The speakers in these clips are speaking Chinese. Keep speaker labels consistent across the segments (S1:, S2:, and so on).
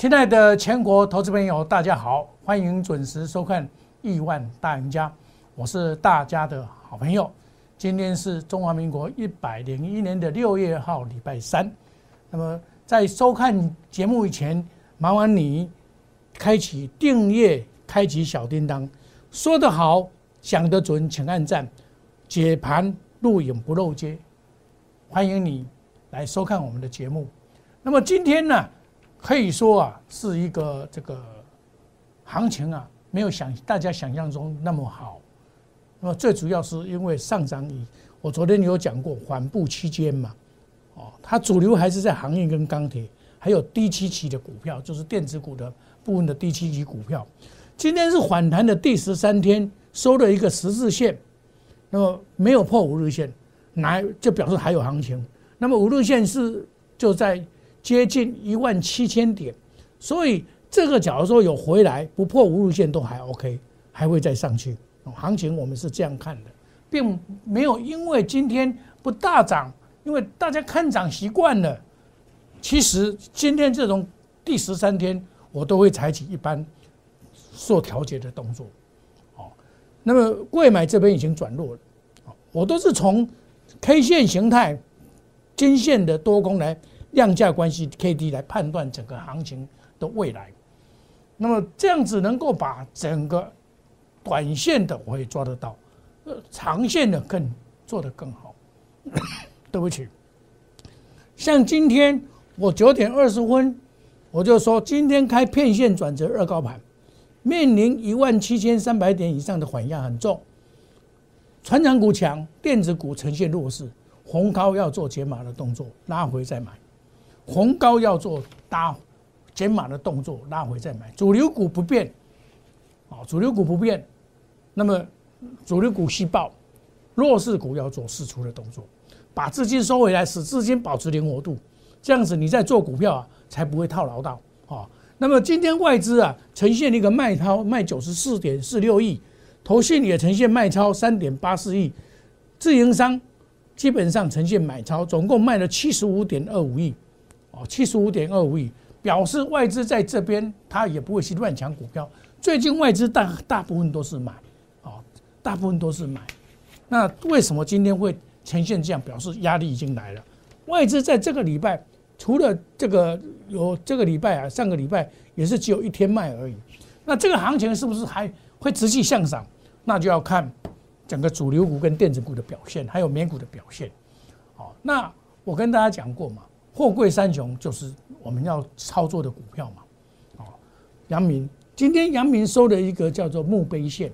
S1: 亲爱的全国投资朋友，大家好，欢迎准时收看《亿万大赢家》，我是大家的好朋友。今天是中华民国一百零一年的六月号，礼拜三。那么在收看节目以前，麻烦你开启订阅，开启小叮当。说得好，讲得准，请按赞。解盘录影不漏接，欢迎你来收看我们的节目。那么今天呢？可以说啊，是一个这个行情啊，没有想大家想象中那么好。那么最主要是因为上涨以我昨天有讲过缓步期间嘛，哦，它主流还是在行业跟钢铁，还有低七期的股票，就是电子股的部分的低七期股票。今天是反弹的第十三天，收了一个十字线，那么没有破五日线，来就表示还有行情。那么五日线是就在。接近一万七千点，所以这个假如说有回来不破五日线都还 OK，还会再上去。行情我们是这样看的，并没有因为今天不大涨，因为大家看涨习惯了。其实今天这种第十三天，我都会采取一般做调节的动作。哦，那么贵买这边已经转弱了，我都是从 K 线形态、金线的多空来。量价关系 K D 来判断整个行情的未来，那么这样子能够把整个短线的我也抓得到，呃，长线的更做得更好。对不起，像今天我九点二十分我就说，今天开片线转折二高盘，面临一万七千三百点以上的缓压很重，船长股强，电子股呈现弱势，红高要做解码的动作，拉回再买。红高要做搭减码的动作，拉回再买。主流股不变，啊，主流股不变，那么主流股细爆，弱势股要做释出的动作，把资金收回来，使资金保持灵活度，这样子你在做股票啊，才不会套牢到啊。那么今天外资啊，呈现一个卖超卖九十四点四六亿，投信也呈现卖超三点八四亿，自营商基本上呈现买超，总共卖了七十五点二五亿。哦，七十五点二五亿，表示外资在这边，他也不会去乱抢股票。最近外资大大部分都是买，哦，大部分都是买。那为什么今天会呈现这样？表示压力已经来了。外资在这个礼拜，除了这个有这个礼拜啊，上个礼拜也是只有一天卖而已。那这个行情是不是还会持续向上？那就要看整个主流股跟电子股的表现，还有美股的表现。好，那我跟大家讲过嘛。货柜三雄就是我们要操作的股票嘛，哦，阳明今天阳明收了一个叫做墓碑线，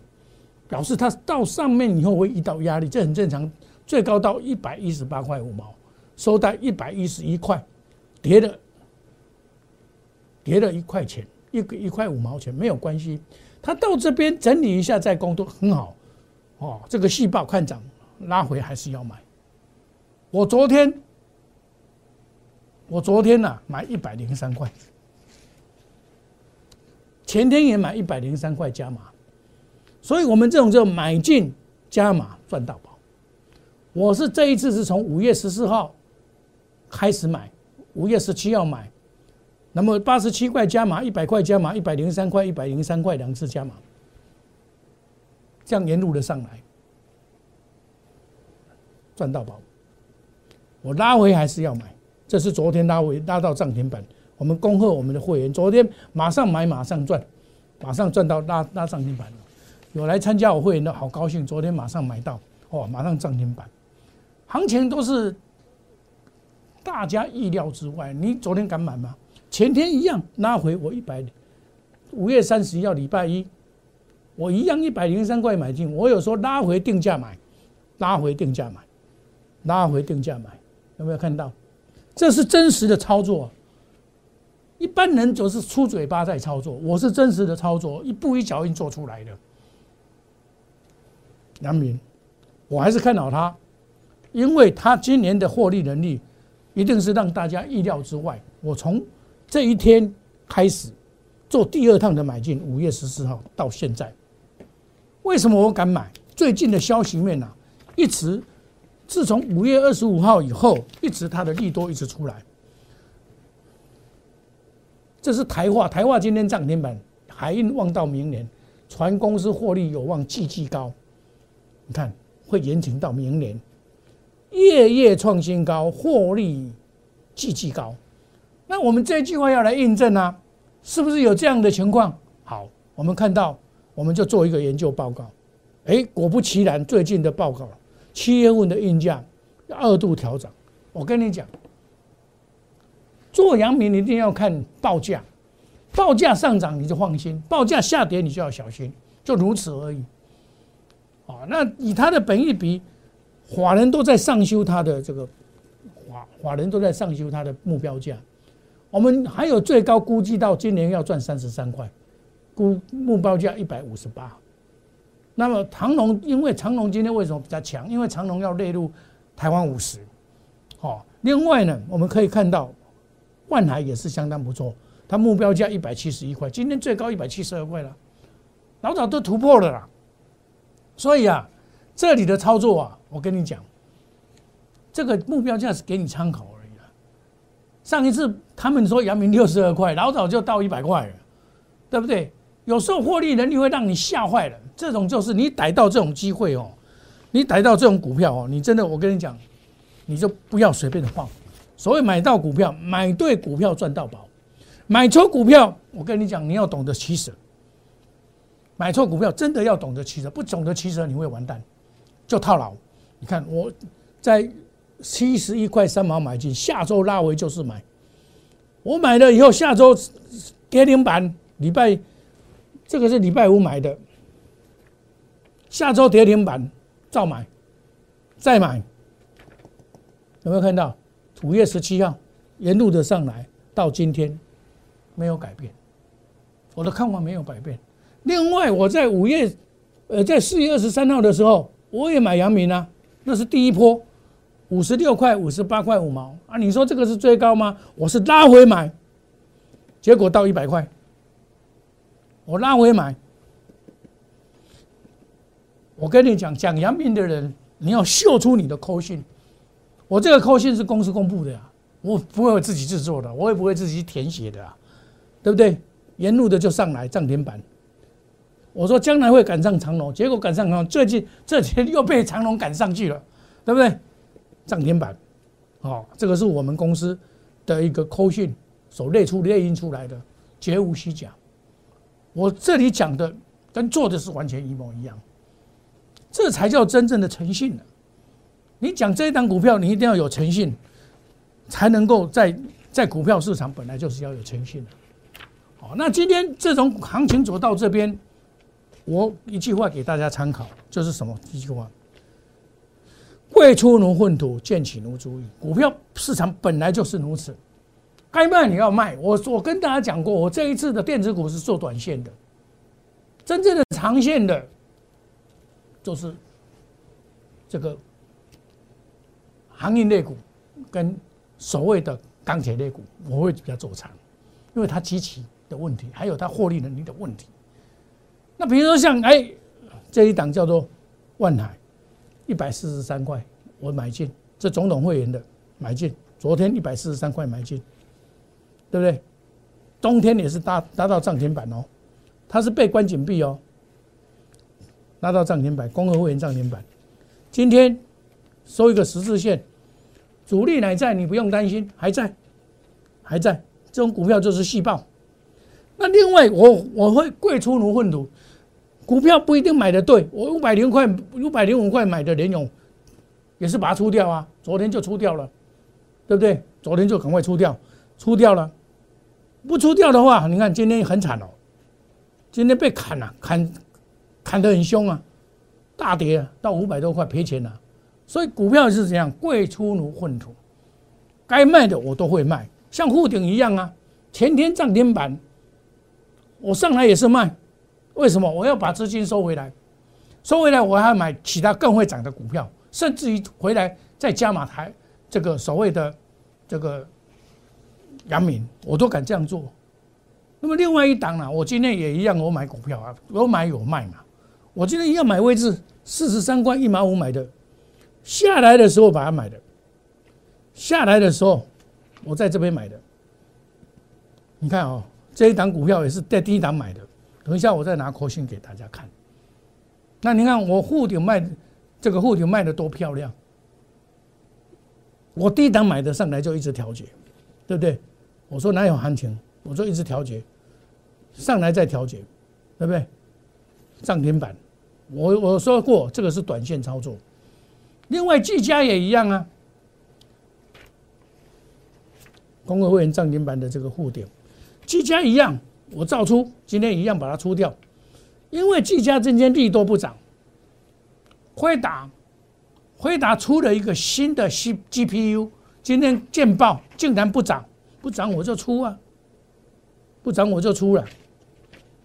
S1: 表示它到上面以后会遇到压力，这很正常。最高到一百一十八块五毛，收在一百一十一块，跌了跌了一块钱，一个一块五毛钱没有关系。它到这边整理一下再攻都很好，哦，这个细胞看涨拉回还是要买。我昨天。我昨天呢买一百零三块，前天也买一百零三块加码，所以我们这种叫买进加码赚到宝。我是这一次是从五月十四号开始买，五月十七号买，那么八十七块加码，一百块加码，一百零三块，一百零三块两次加码，这样沿路的上来赚到宝。我拉回还是要买。这是昨天拉回拉到涨停板，我们恭贺我们的会员，昨天马上买马上赚，马上赚到拉拉涨停板了。有来参加我会员的好高兴，昨天马上买到，哦，马上涨停板。行情都是大家意料之外，你昨天敢买吗？前天一样拉回我一百，五月三十一号礼拜一，我一样一百零三块买进，我有说拉回定价买，拉回定价买，拉回定价买，有没有看到？这是真实的操作，一般人总是出嘴巴在操作，我是真实的操作，一步一脚印做出来的。杨明，我还是看好他，因为他今年的获利能力一定是让大家意料之外。我从这一天开始做第二趟的买进，五月十四号到现在，为什么我敢买？最近的消息面啊，一直。自从五月二十五号以后，一直它的利多一直出来。这是台化，台化今天涨停板，海运望到明年，船公司获利有望继续高，你看会延ถึ到明年，夜夜创新高，获利继续高。那我们这句话要来印证啊，是不是有这样的情况？好，我们看到，我们就做一个研究报告。哎，果不其然，最近的报告，七月份的运价二度调整。我跟你讲，做阳明一定要看报价，报价上涨你就放心，报价下跌你就要小心，就如此而已。啊，那以他的本意比，法人都在上修他的这个法法人都在上修他的目标价。我们还有最高估计到今年要赚三十三块，估目标价一百五十八。那么长隆，因为长隆今天为什么比较强？因为长隆要列入台湾五十。好，另外呢，我们可以看到万海也是相当不错，它目标价一百七十一块，今天最高一百七十二块了，老早都突破了啦。所以啊，这里的操作啊，我跟你讲，这个目标价是给你参考而已了。上一次他们说阳明六十二块，老早就到一百块了，对不对？有时候获利能力会让你吓坏了，这种就是你逮到这种机会哦，你逮到这种股票哦，你真的我跟你讲，你就不要随便的放。所谓买到股票，买对股票赚到宝，买错股票，我跟你讲，你要懂得取舍。买错股票真的要懂得取舍，不懂得取舍你会完蛋，就套牢。你看我在。七十一块三毛买进，下周拉回就是买。我买了以后，下周跌停板，礼拜这个是礼拜五买的，下周跌停板照买，再买。有没有看到？五月十七号沿路的上来，到今天没有改变，我的看法没有改变。另外，我在五月呃，在四月二十三号的时候，我也买阳明啊，那是第一波。五十六块、五十八块五毛啊！你说这个是最高吗？我是拉回买，结果到一百块，我拉回买。我跟你讲，讲阳明的人，你要秀出你的扣信。我这个扣信是公司公布的呀，我不会自己制作的，我也不会自己填写的啊，对不对？沿路的就上来涨停板。我说将来会赶上长龙，结果赶上长龙，最近这几天又被长龙赶上去了，对不对？涨停板，哦，这个是我们公司的一个扣信所列出列印出来的，绝无虚假。我这里讲的跟做的是完全一模一样，这才叫真正的诚信呢。你讲这一档股票，你一定要有诚信，才能够在在股票市场本来就是要有诚信的。好，那今天这种行情走到这边，我一句话给大家参考，就是什么？一句话。贵出如粪土，见起如足矣。股票市场本来就是如此，该卖你要卖。我我跟大家讲过，我这一次的电子股是做短线的，真正的长线的，就是这个航运类股跟所谓的钢铁类股，我会比较做长，因为它机器的问题，还有它获利能力的问题。那比如说像哎这一档叫做万海。一百四十三块，我买进，这总统会员的买进，昨天一百四十三块买进，对不对？冬天也是达达到涨停板哦，它是被关紧闭哦，拉到涨停板，公合会员涨停板，今天收一个十字线，主力乃在，你不用担心，还在，还在，这种股票就是细爆。那另外，我我会贵出如粪土。股票不一定买的对，我五百零块、五百零五块买的联勇，也是把它出掉啊。昨天就出掉了，对不对？昨天就赶快出掉，出掉了。不出掉的话，你看今天很惨哦，今天被砍了，砍砍得很凶啊，大跌到五百多块赔钱了。所以股票是怎样？贵出如粪土，该卖的我都会卖，像沪顶一样啊，前天涨停板，我上来也是卖。为什么我要把资金收回来？收回来，我还要买其他更会涨的股票，甚至于回来再加码台这个所谓的这个阳明，我都敢这样做。那么另外一档呢，我今天也一样，我买股票啊，有买有卖嘛。我今天一样买位置四十三块一毛五买的，下来的时候把它买的，下来的时候我在这边买的。你看哦，这一档股票也是在低档买的。等一下我再拿扣信给大家看。那你看我护顶卖这个护顶卖的多漂亮，我低档买的上来就一直调节，对不对？我说哪有行情，我说一直调节，上来再调节，对不对？涨停板，我我说过这个是短线操作。另外技嘉也一样啊，公会会员涨停板的这个护顶，技嘉一样。我照出，今天一样把它出掉，因为技嘉今天利多不涨，辉达，辉达出了一个新的 C G P U，今天见报竟然不涨，不涨我就出啊，不涨我就出了，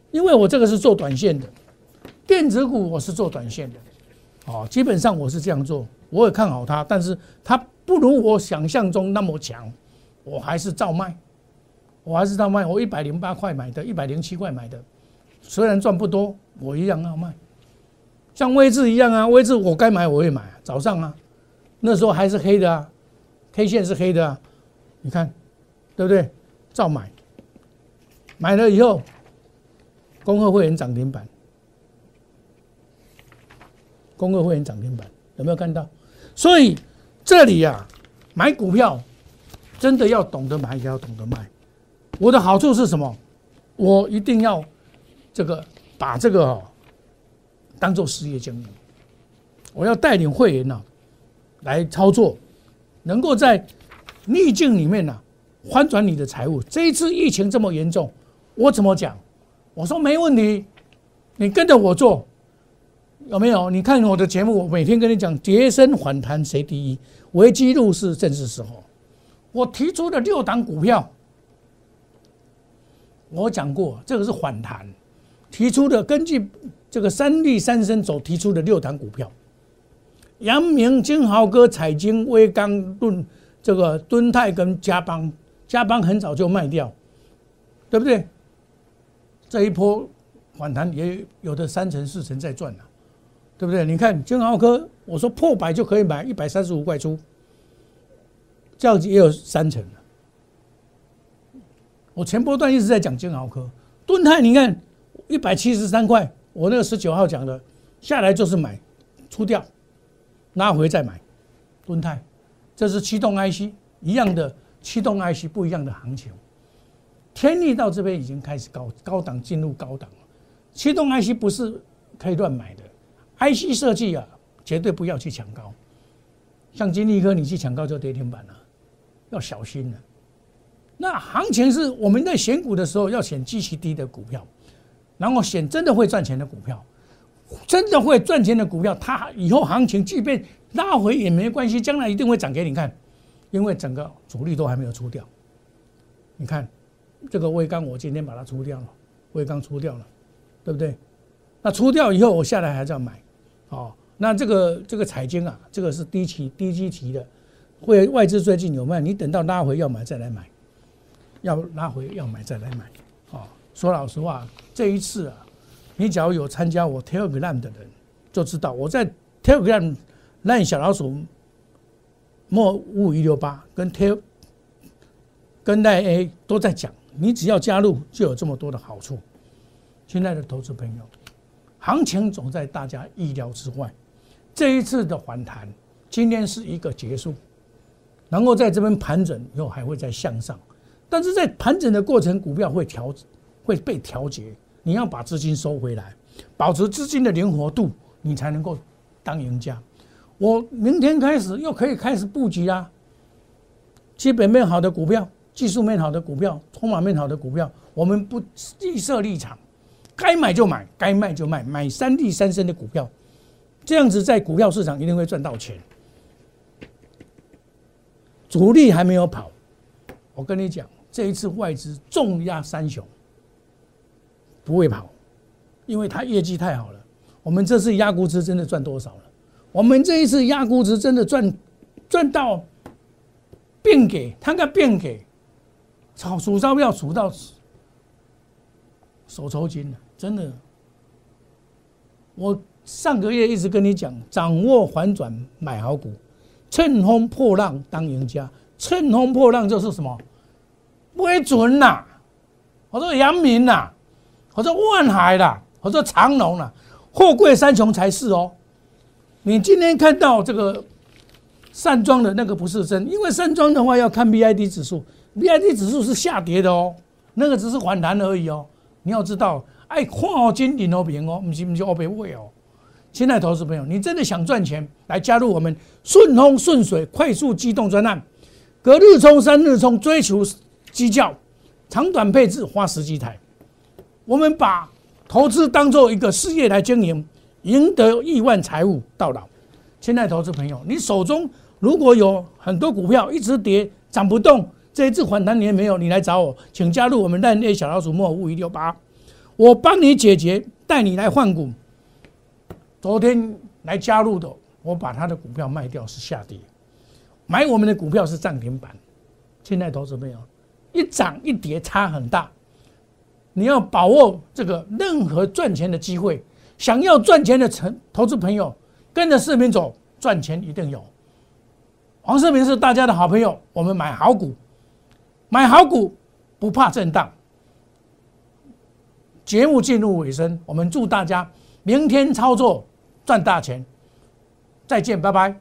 S1: 因为我这个是做短线的，电子股我是做短线的，哦，基本上我是这样做，我也看好它，但是它不如我想象中那么强，我还是照卖。我还是照卖，我一百零八块买的，一百零七块买的，虽然赚不多，我一样要卖。像位置一样啊，位置我该买我会买。早上啊，那时候还是黑的啊，K 线是黑的啊，你看，对不对？照买，买了以后，公会会员涨停板，公会会员涨停板有没有看到？所以这里呀，买股票真的要懂得买，也要懂得卖。我的好处是什么？我一定要这个把这个当做事业经营。我要带领会员呢来操作，能够在逆境里面呢翻转你的财务。这一次疫情这么严重，我怎么讲？我说没问题，你跟着我做，有没有？你看我的节目，我每天跟你讲，跌升反弹谁第一？危机入市正是时候。我提出的六档股票。我讲过，这个是反弹提出的，根据这个三利三升走提出的六档股票，阳明、金豪哥、彩晶、威刚、盾这个敦泰跟嘉邦，加班很早就卖掉，对不对？这一波反弹也有的三成四成在赚了，对不对？你看金豪科，我说破百就可以买，一百三十五块出，这样子也有三成。我前波段一直在讲金豪科，盾泰，你看一百七十三块，我那个十九号讲的，下来就是买，出掉，拉回再买，盾泰，这是驱动 IC 一样的驱动 IC 不一样的行情，天力到这边已经开始高高档进入高档了，驱动 IC 不是可以乱买的，IC 设计啊，绝对不要去抢高，像金立科你去抢高就跌停板了，要小心了。那行情是我们在选股的时候要选极其低的股票，然后选真的会赚钱的股票，真的会赚钱的股票，它以后行情即便拉回也没关系，将来一定会涨给你看，因为整个主力都还没有出掉。你看这个微钢，我今天把它出掉了，微钢出掉了，对不对？那出掉以后，我下来还是要买，哦，那这个这个彩金啊，这个是低期低基期的，会外资最近有卖，你等到拉回要买再来买。要拉回要买再来买，哦，说老实话，这一次啊，你只要有参加我 Telegram 的人，就知道我在 Telegram 让小老鼠莫五五一六八跟 T 跟奈 A 都在讲，你只要加入就有这么多的好处。亲爱的投资朋友，行情总在大家意料之外，这一次的反弹，今天是一个结束，然后在这边盘整以后还会再向上。但是在盘整的过程，股票会调，会被调节。你要把资金收回来，保持资金的灵活度，你才能够当赢家。我明天开始又可以开始布局啊，基本面好的股票，技术面好的股票，筹码面好的股票，我们不预设立场，该买就买，该卖就卖，买三利三升的股票，这样子在股票市场一定会赚到钱。主力还没有跑，我跟你讲。这一次外资重压三雄，不会跑，因为他业绩太好了。我们这次压估值真的赚多少了？我们这一次压估值真的赚赚到变给，他个变给，炒数钞票数到手抽筋了，真的。我上个月一直跟你讲，掌握反转买好股，乘风破浪当赢家。乘风破浪就是什么？不会准呐，我说阳明呐，我说万海啦，我说长隆啦，货柜三雄才是哦。你今天看到这个散装的那个不是真，因为散装的话要看 B I D 指数，B I D 指数是下跌的哦，那个只是反弹而已哦。你要知道，哎，看好金顶哦，平哦，不是不是哦，别位哦。亲爱投资朋友，你真的想赚钱，来加入我们顺风顺水快速机动专案，隔日冲、三日冲，追求绩效，长短配置，花十几台。我们把投资当做一个事业来经营，赢得亿万财富到老。亲爱的投资朋友，你手中如果有很多股票一直跌涨不动，这一次反弹你也没有，你来找我，请加入我们烂内小老鼠莫五一六八，我帮你解决，带你来换股。昨天来加入的，我把他的股票卖掉是下跌，买我们的股票是涨停板。亲爱的投资朋友，一涨一跌差很大，你要把握这个任何赚钱的机会。想要赚钱的成投资朋友，跟着视频走，赚钱一定有。黄世明是大家的好朋友，我们买好股，买好股不怕震荡。节目进入尾声，我们祝大家明天操作。赚大钱！再见，拜拜。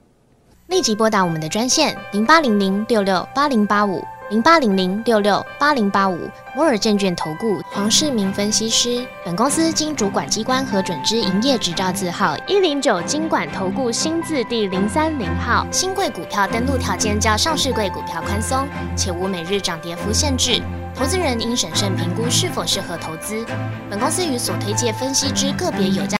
S2: 立即拨打我们的专线零八零零六六八零八五零八零零六六八零八五摩尔证券投顾黄世明分析师。本公司经主管机关核准之营业执照字号一零九金管投顾新字第零三零号。新贵股票登录条件较上市贵股票宽松，且无每日涨跌幅限制。投资人应审慎评估是否适合投资。本公司与所推介分析之个别有价。